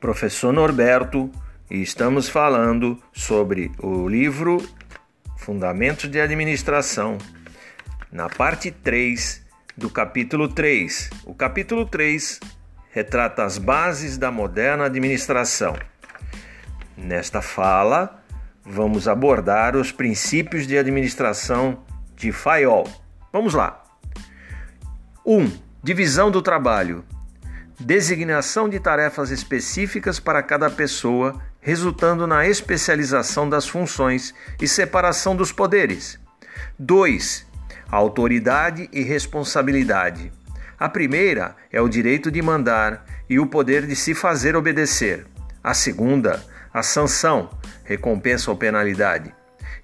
professor Norberto e estamos falando sobre o livro Fundamentos de Administração, na parte 3 do capítulo 3. O capítulo 3 retrata as bases da moderna administração. Nesta fala, vamos abordar os princípios de administração de Fayol. Vamos lá. 1. Um, divisão do trabalho designação de tarefas específicas para cada pessoa, resultando na especialização das funções e separação dos poderes. 2. Autoridade e responsabilidade. A primeira é o direito de mandar e o poder de se fazer obedecer. A segunda, a sanção, recompensa ou penalidade,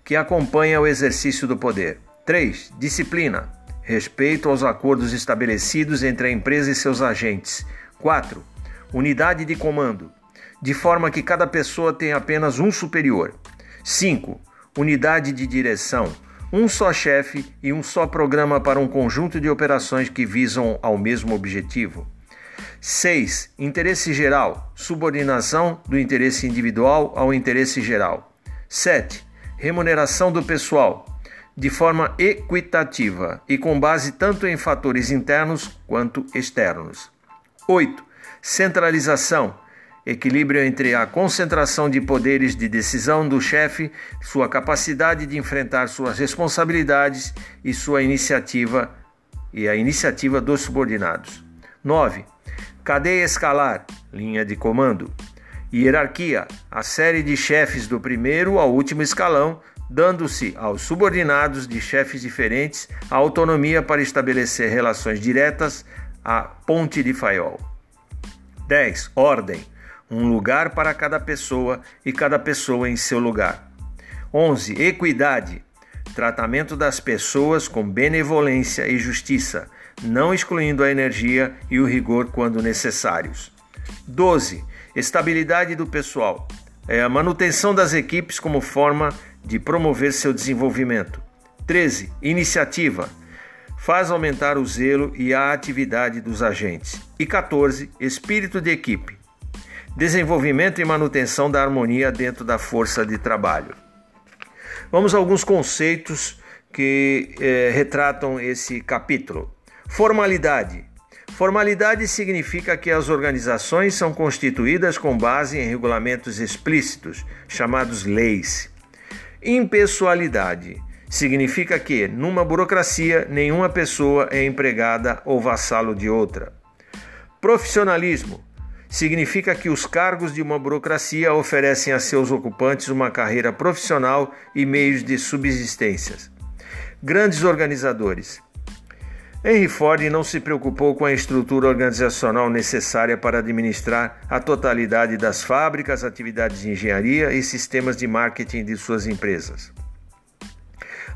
que acompanha o exercício do poder. 3. Disciplina, respeito aos acordos estabelecidos entre a empresa e seus agentes, 4. Unidade de comando, de forma que cada pessoa tenha apenas um superior. 5. Unidade de direção, um só chefe e um só programa para um conjunto de operações que visam ao mesmo objetivo. 6. Interesse geral, subordinação do interesse individual ao interesse geral. 7. Remuneração do pessoal, de forma equitativa e com base tanto em fatores internos quanto externos. 8. Centralização. Equilíbrio entre a concentração de poderes de decisão do chefe, sua capacidade de enfrentar suas responsabilidades e sua iniciativa e a iniciativa dos subordinados. 9. Cadeia escalar, linha de comando. Hierarquia, a série de chefes do primeiro ao último escalão, dando-se aos subordinados de chefes diferentes a autonomia para estabelecer relações diretas a ponte de Faiol. 10. Ordem. Um lugar para cada pessoa e cada pessoa em seu lugar. 11. Equidade. Tratamento das pessoas com benevolência e justiça, não excluindo a energia e o rigor quando necessários. 12. Estabilidade do pessoal. É a manutenção das equipes como forma de promover seu desenvolvimento. 13. Iniciativa faz aumentar o zelo e a atividade dos agentes. E 14. Espírito de equipe. Desenvolvimento e manutenção da harmonia dentro da força de trabalho. Vamos a alguns conceitos que eh, retratam esse capítulo. Formalidade. Formalidade significa que as organizações são constituídas com base em regulamentos explícitos, chamados leis. Impessoalidade significa que, numa burocracia, nenhuma pessoa é empregada ou vassalo de outra. Profissionalismo significa que os cargos de uma burocracia oferecem a seus ocupantes uma carreira profissional e meios de subsistência. Grandes organizadores. Henry Ford não se preocupou com a estrutura organizacional necessária para administrar a totalidade das fábricas, atividades de engenharia e sistemas de marketing de suas empresas.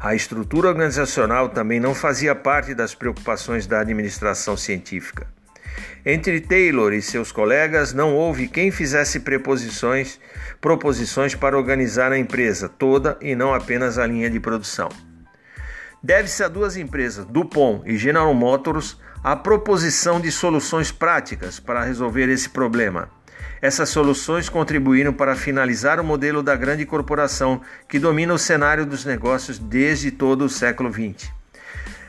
A estrutura organizacional também não fazia parte das preocupações da administração científica. Entre Taylor e seus colegas não houve quem fizesse preposições, proposições para organizar a empresa toda e não apenas a linha de produção. Deve-se a duas empresas, DuPont e General Motors, a proposição de soluções práticas para resolver esse problema. Essas soluções contribuíram para finalizar o modelo da grande corporação que domina o cenário dos negócios desde todo o século XX.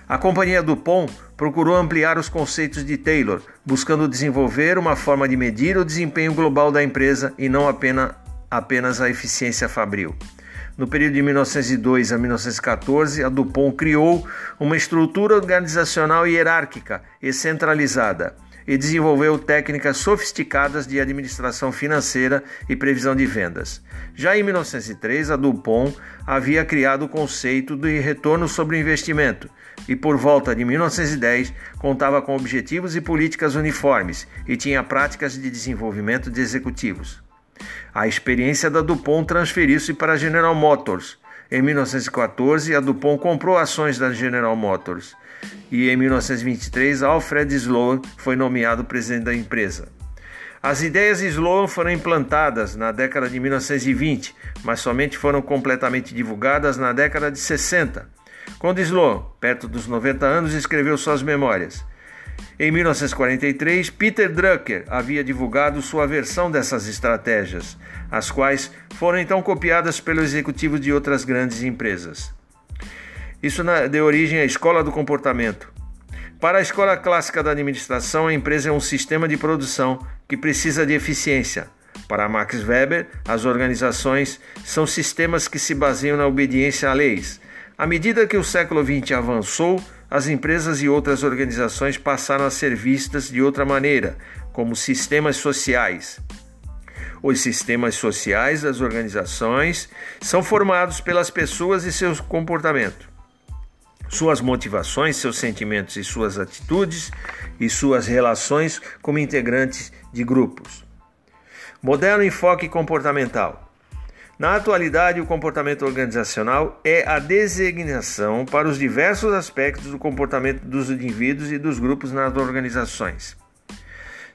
A companhia Dupont procurou ampliar os conceitos de Taylor, buscando desenvolver uma forma de medir o desempenho global da empresa e não apenas, apenas a eficiência fabril. No período de 1902 a 1914, a Dupont criou uma estrutura organizacional hierárquica e centralizada e desenvolveu técnicas sofisticadas de administração financeira e previsão de vendas. Já em 1903, a Dupont havia criado o conceito de retorno sobre investimento e, por volta de 1910, contava com objetivos e políticas uniformes e tinha práticas de desenvolvimento de executivos. A experiência da Dupont transferiu-se para a General Motors. Em 1914, a Dupont comprou ações da General Motors e em 1923 Alfred Sloan foi nomeado presidente da empresa. As ideias de Sloan foram implantadas na década de 1920, mas somente foram completamente divulgadas na década de 60, quando Sloan, perto dos 90 anos, escreveu suas memórias. Em 1943, Peter Drucker havia divulgado sua versão dessas estratégias, as quais foram então copiadas pelos executivos de outras grandes empresas. Isso deu origem à Escola do Comportamento. Para a Escola Clássica da Administração, a empresa é um sistema de produção que precisa de eficiência. Para Max Weber, as organizações são sistemas que se baseiam na obediência a leis. À medida que o século XX avançou, as empresas e outras organizações passaram a ser vistas de outra maneira, como sistemas sociais. Os sistemas sociais das organizações são formados pelas pessoas e seu comportamento, suas motivações, seus sentimentos e suas atitudes e suas relações como integrantes de grupos. Moderno enfoque comportamental. Na atualidade, o comportamento organizacional é a designação para os diversos aspectos do comportamento dos indivíduos e dos grupos nas organizações.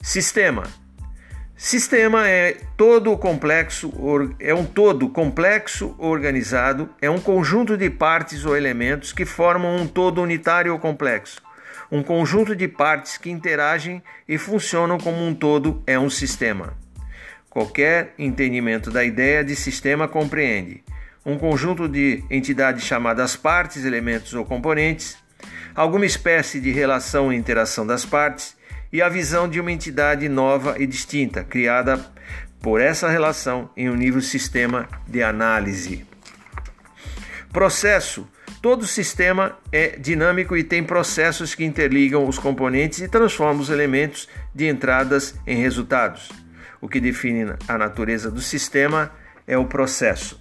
Sistema. Sistema é todo complexo, é um todo complexo organizado, é um conjunto de partes ou elementos que formam um todo unitário ou complexo. Um conjunto de partes que interagem e funcionam como um todo é um sistema. Qualquer entendimento da ideia de sistema compreende um conjunto de entidades chamadas partes, elementos ou componentes, alguma espécie de relação e interação das partes e a visão de uma entidade nova e distinta, criada por essa relação em um nível sistema de análise. Processo. Todo sistema é dinâmico e tem processos que interligam os componentes e transformam os elementos de entradas em resultados. O que define a natureza do sistema é o processo.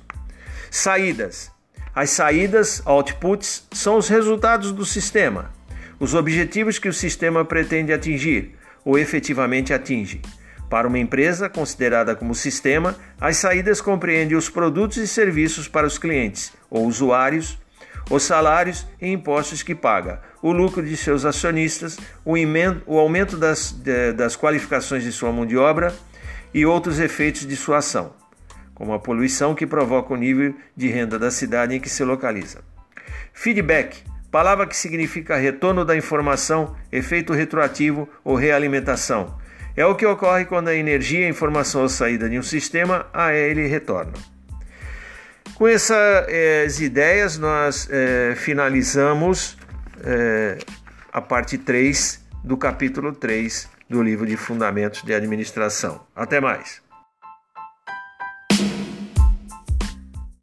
Saídas. As saídas, outputs, são os resultados do sistema, os objetivos que o sistema pretende atingir ou efetivamente atinge. Para uma empresa considerada como sistema, as saídas compreendem os produtos e serviços para os clientes ou usuários, os salários e impostos que paga, o lucro de seus acionistas, o aumento das, das qualificações de sua mão de obra e outros efeitos de sua ação, como a poluição que provoca o nível de renda da cidade em que se localiza. Feedback, palavra que significa retorno da informação, efeito retroativo ou realimentação. É o que ocorre quando a energia a informação à saída de um sistema a ele retorna. Com essas ideias, nós é, finalizamos é, a parte 3 do capítulo 3 do livro de Fundamentos de Administração. Até mais!